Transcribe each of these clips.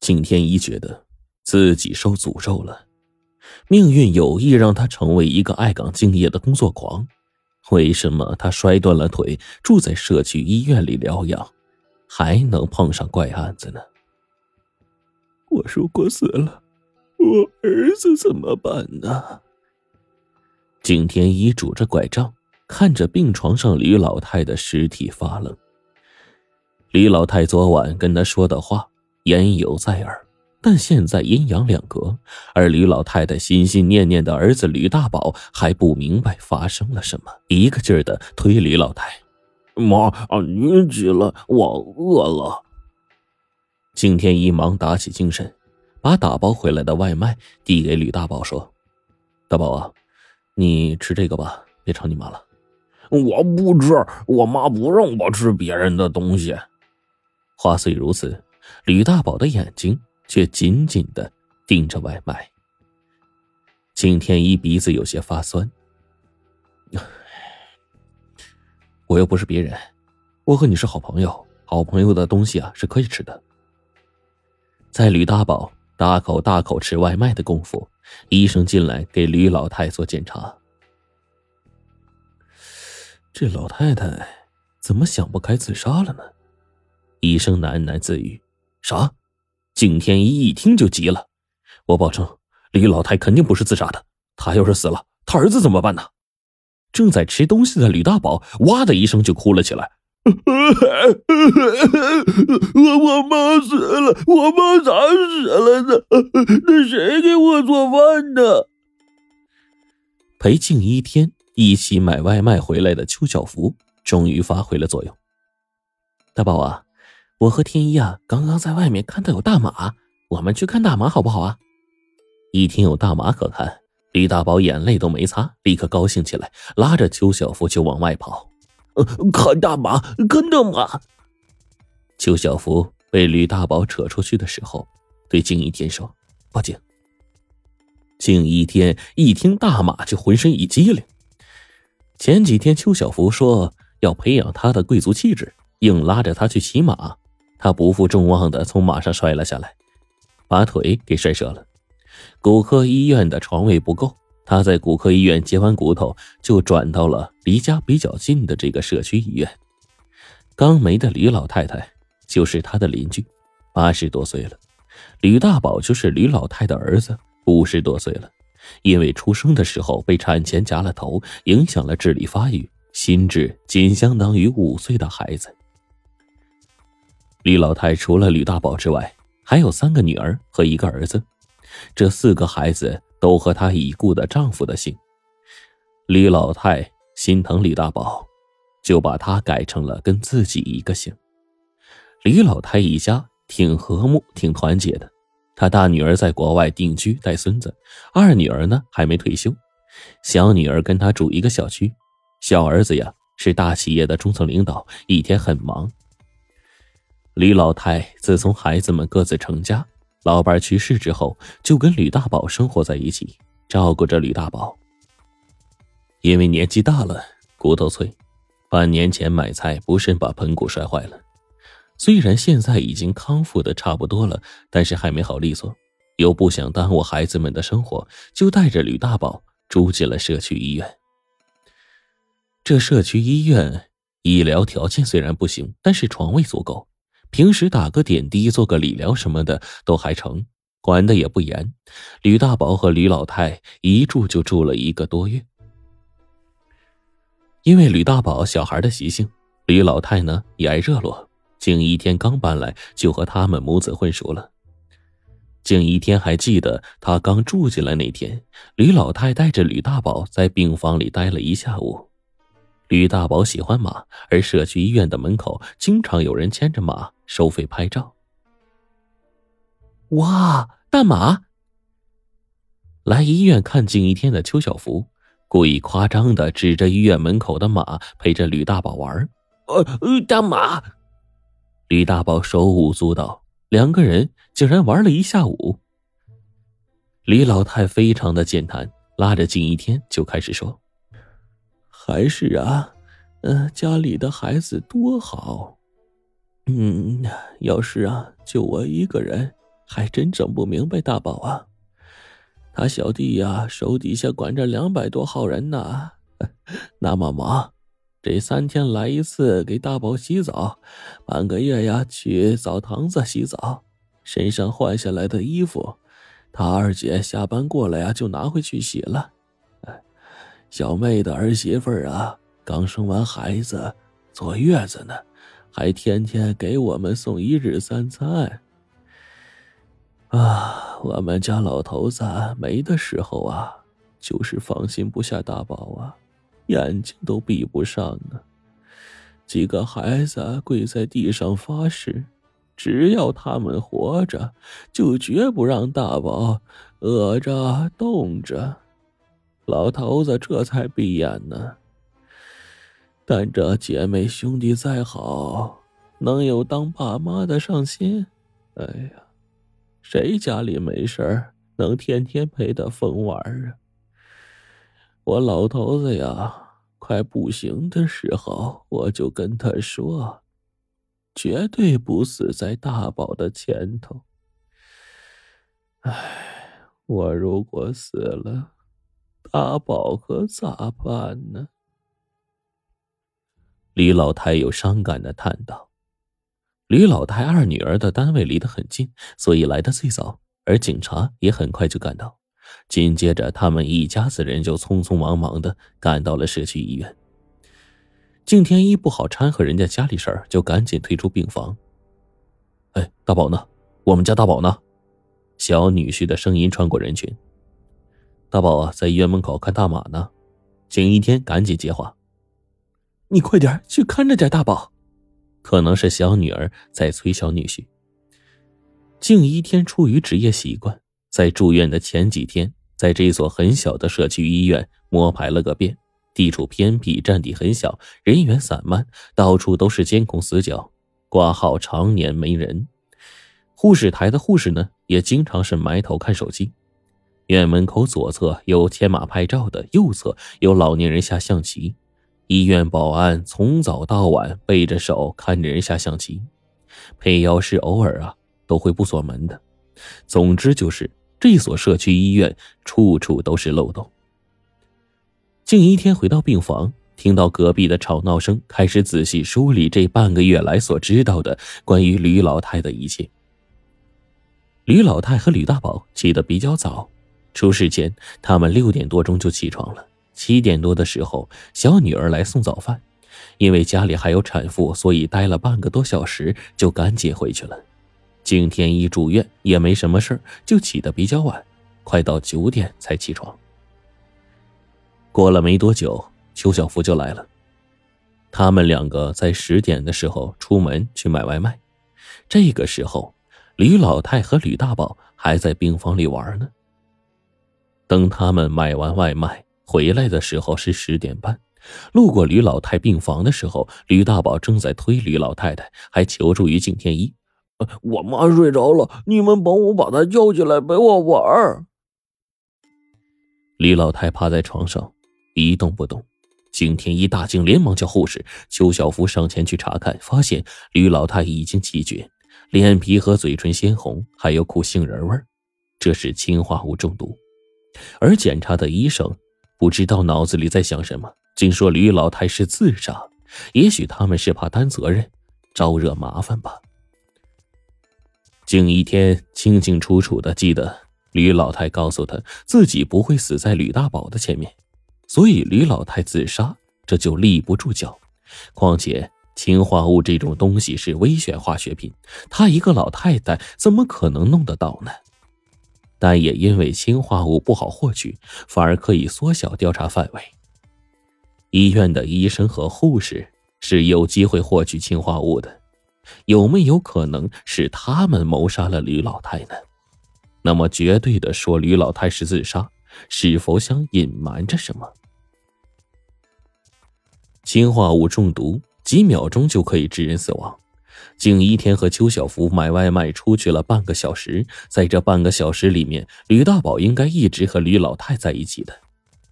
景天一觉得自己受诅咒了，命运有意让他成为一个爱岗敬业的工作狂。为什么他摔断了腿，住在社区医院里疗养，还能碰上怪案子呢？我如果死了，我儿子怎么办呢？景天一拄着拐杖，看着病床上吕老太的尸体发愣。吕老太昨晚跟他说的话。言犹在耳，但现在阴阳两隔，而吕老太太心心念念的儿子吕大宝还不明白发生了什么，一个劲儿的推吕老太：“妈，啊，你急了，我饿了。”景天一忙打起精神，把打包回来的外卖递给吕大宝，说：“大宝啊，你吃这个吧，别吵你妈了。”“我不吃，我妈不让我吃别人的东西。”话虽如此。吕大宝的眼睛却紧紧的盯着外卖。景天一鼻子有些发酸，我又不是别人，我和你是好朋友，好朋友的东西啊是可以吃的。在吕大宝大口大口吃外卖的功夫，医生进来给吕老太做检查。这老太太怎么想不开自杀了呢？医生喃喃自语。啥？景天一一听就急了。我保证，李老太肯定不是自杀的。她要是死了，她儿子怎么办呢？正在吃东西的吕大宝哇的一声就哭了起来。我我妈死了，我妈咋死了呢？那谁给我做饭呢？陪静一天一起买外卖回来的邱小福终于发挥了作用。大宝啊！我和天一啊，刚刚在外面看到有大马，我们去看大马好不好啊？一听有大马可看，李大宝眼泪都没擦，立刻高兴起来，拉着邱小福就往外跑。看大马，看大马！邱小福被吕大宝扯出去的时候，对静一天说：“报警。”静一天一听大马就浑身一激灵。前几天邱小福说要培养他的贵族气质，硬拉着他去骑马。他不负众望的从马上摔了下来，把腿给摔折了。骨科医院的床位不够，他在骨科医院接完骨头，就转到了离家比较近的这个社区医院。刚没的吕老太太就是他的邻居，八十多岁了。吕大宝就是吕老太的儿子，五十多岁了。因为出生的时候被产钳夹了头，影响了智力发育，心智仅相当于五岁的孩子。李老太除了吕大宝之外，还有三个女儿和一个儿子，这四个孩子都和她已故的丈夫的姓。李老太心疼李大宝，就把他改成了跟自己一个姓。李老太一家挺和睦、挺团结的。她大女儿在国外定居带孙子，二女儿呢还没退休，小女儿跟她住一个小区，小儿子呀是大企业的中层领导，一天很忙。李老太自从孩子们各自成家，老伴去世之后，就跟吕大宝生活在一起，照顾着吕大宝。因为年纪大了，骨头脆，半年前买菜不慎把盆骨摔坏了。虽然现在已经康复的差不多了，但是还没好利索。又不想耽误孩子们的生活，就带着吕大宝住进了社区医院。这社区医院医疗条件虽然不行，但是床位足够。平时打个点滴、做个理疗什么的都还成，管的也不严。吕大宝和吕老太一住就住了一个多月。因为吕大宝小孩的习性，吕老太呢也爱热络。景一天刚搬来，就和他们母子混熟了。景一天还记得，他刚住进来那天，吕老太带着吕大宝在病房里待了一下午。吕大宝喜欢马，而社区医院的门口经常有人牵着马收费拍照。哇，大马！来医院看景一天的邱小福故意夸张的指着医院门口的马，陪着吕大宝玩。呃呃，大马！吕大宝手舞足蹈，两个人竟然玩了一下午。李老太非常的健谈，拉着景一天就开始说。还是啊，嗯，家里的孩子多好，嗯，要是啊，就我一个人，还真整不明白大宝啊。他小弟呀，手底下管着两百多号人呢，那么忙，这三天来一次给大宝洗澡，半个月呀去澡堂子洗澡，身上换下来的衣服，他二姐下班过来呀就拿回去洗了。小妹的儿媳妇啊，刚生完孩子，坐月子呢，还天天给我们送一日三餐。啊，我们家老头子没的时候啊，就是放心不下大宝啊，眼睛都闭不上呢。几个孩子跪在地上发誓，只要他们活着，就绝不让大宝饿着冻着。老头子这才闭眼呢。但这姐妹兄弟再好，能有当爸妈的上心？哎呀！谁家里没事儿能天天陪他疯玩啊？我老头子呀，快不行的时候，我就跟他说，绝对不死在大宝的前头。唉，我如果死了，大宝可咋办呢？李老太又伤感的叹道。李老太二女儿的单位离得很近，所以来的最早，而警察也很快就赶到。紧接着，他们一家子人就匆匆忙忙的赶到了社区医院。敬天一不好掺和人家家里事儿，就赶紧退出病房。哎，大宝呢？我们家大宝呢？小女婿的声音穿过人群。大宝啊，在医院门口看大马呢。景一天赶紧接话：“你快点去看着点大宝。”可能是小女儿在催小女婿。静一天出于职业习惯，在住院的前几天，在这所很小的社区医院摸排了个遍。地处偏僻，占地很小，人员散漫，到处都是监控死角，挂号常年没人。护士台的护士呢，也经常是埋头看手机。院门口左侧有牵马拍照的，右侧有老年人下象棋。医院保安从早到晚背着手看着人下象棋，配药师偶尔啊都会不锁门的。总之就是这所社区医院处处都是漏洞。静一天回到病房，听到隔壁的吵闹声，开始仔细梳理这半个月来所知道的关于吕老太的一切。吕老太和吕大宝起得比较早，出事前他们六点多钟就起床了。七点多的时候，小女儿来送早饭，因为家里还有产妇，所以待了半个多小时就赶紧回去了。景天一住院也没什么事就起得比较晚，快到九点才起床。过了没多久，邱小福就来了。他们两个在十点的时候出门去买外卖，这个时候，吕老太和吕大宝还在病房里玩呢。等他们买完外卖。回来的时候是十点半，路过吕老太病房的时候，吕大宝正在推吕老太太，还求助于景天一：“我妈睡着了，你们帮我把她叫起来陪我玩。”吕老太趴在床上一动不动，景天一大惊，连忙叫护士。邱小福上前去查看，发现吕老太已经气绝，脸皮和嘴唇鲜红，还有股杏仁味儿这是氰化物中毒。而检查的医生。不知道脑子里在想什么，竟说吕老太是自杀。也许他们是怕担责任，招惹麻烦吧。景一天清清楚楚的记得，吕老太告诉他自己不会死在吕大宝的前面，所以吕老太自杀这就立不住脚。况且氰化物这种东西是危险化学品，她一个老太太怎么可能弄得到呢？但也因为氰化物不好获取，反而可以缩小调查范围。医院的医生和护士是有机会获取氰化物的，有没有可能是他们谋杀了吕老太呢？那么绝对的说，吕老太是自杀，是否想隐瞒着什么？氰化物中毒几秒钟就可以致人死亡。景一天和邱小福买外卖出去了半个小时，在这半个小时里面，吕大宝应该一直和吕老太在一起的。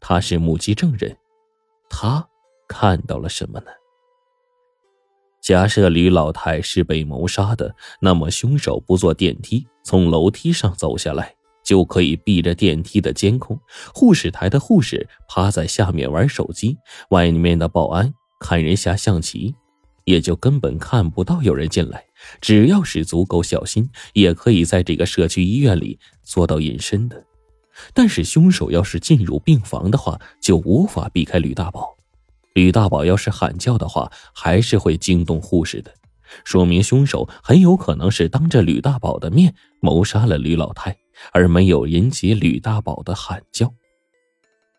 他是目击证人，他看到了什么呢？假设吕老太是被谋杀的，那么凶手不坐电梯，从楼梯上走下来，就可以避着电梯的监控。护士台的护士趴在下面玩手机，外面的保安看人下象棋，也就根本看不到有人进来。只要是足够小心，也可以在这个社区医院里做到隐身的。但是凶手要是进入病房的话，就无法避开吕大宝。吕大宝要是喊叫的话，还是会惊动护士的，说明凶手很有可能是当着吕大宝的面谋杀了吕老太，而没有引起吕大宝的喊叫。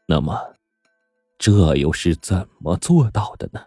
那么，这又是怎么做到的呢？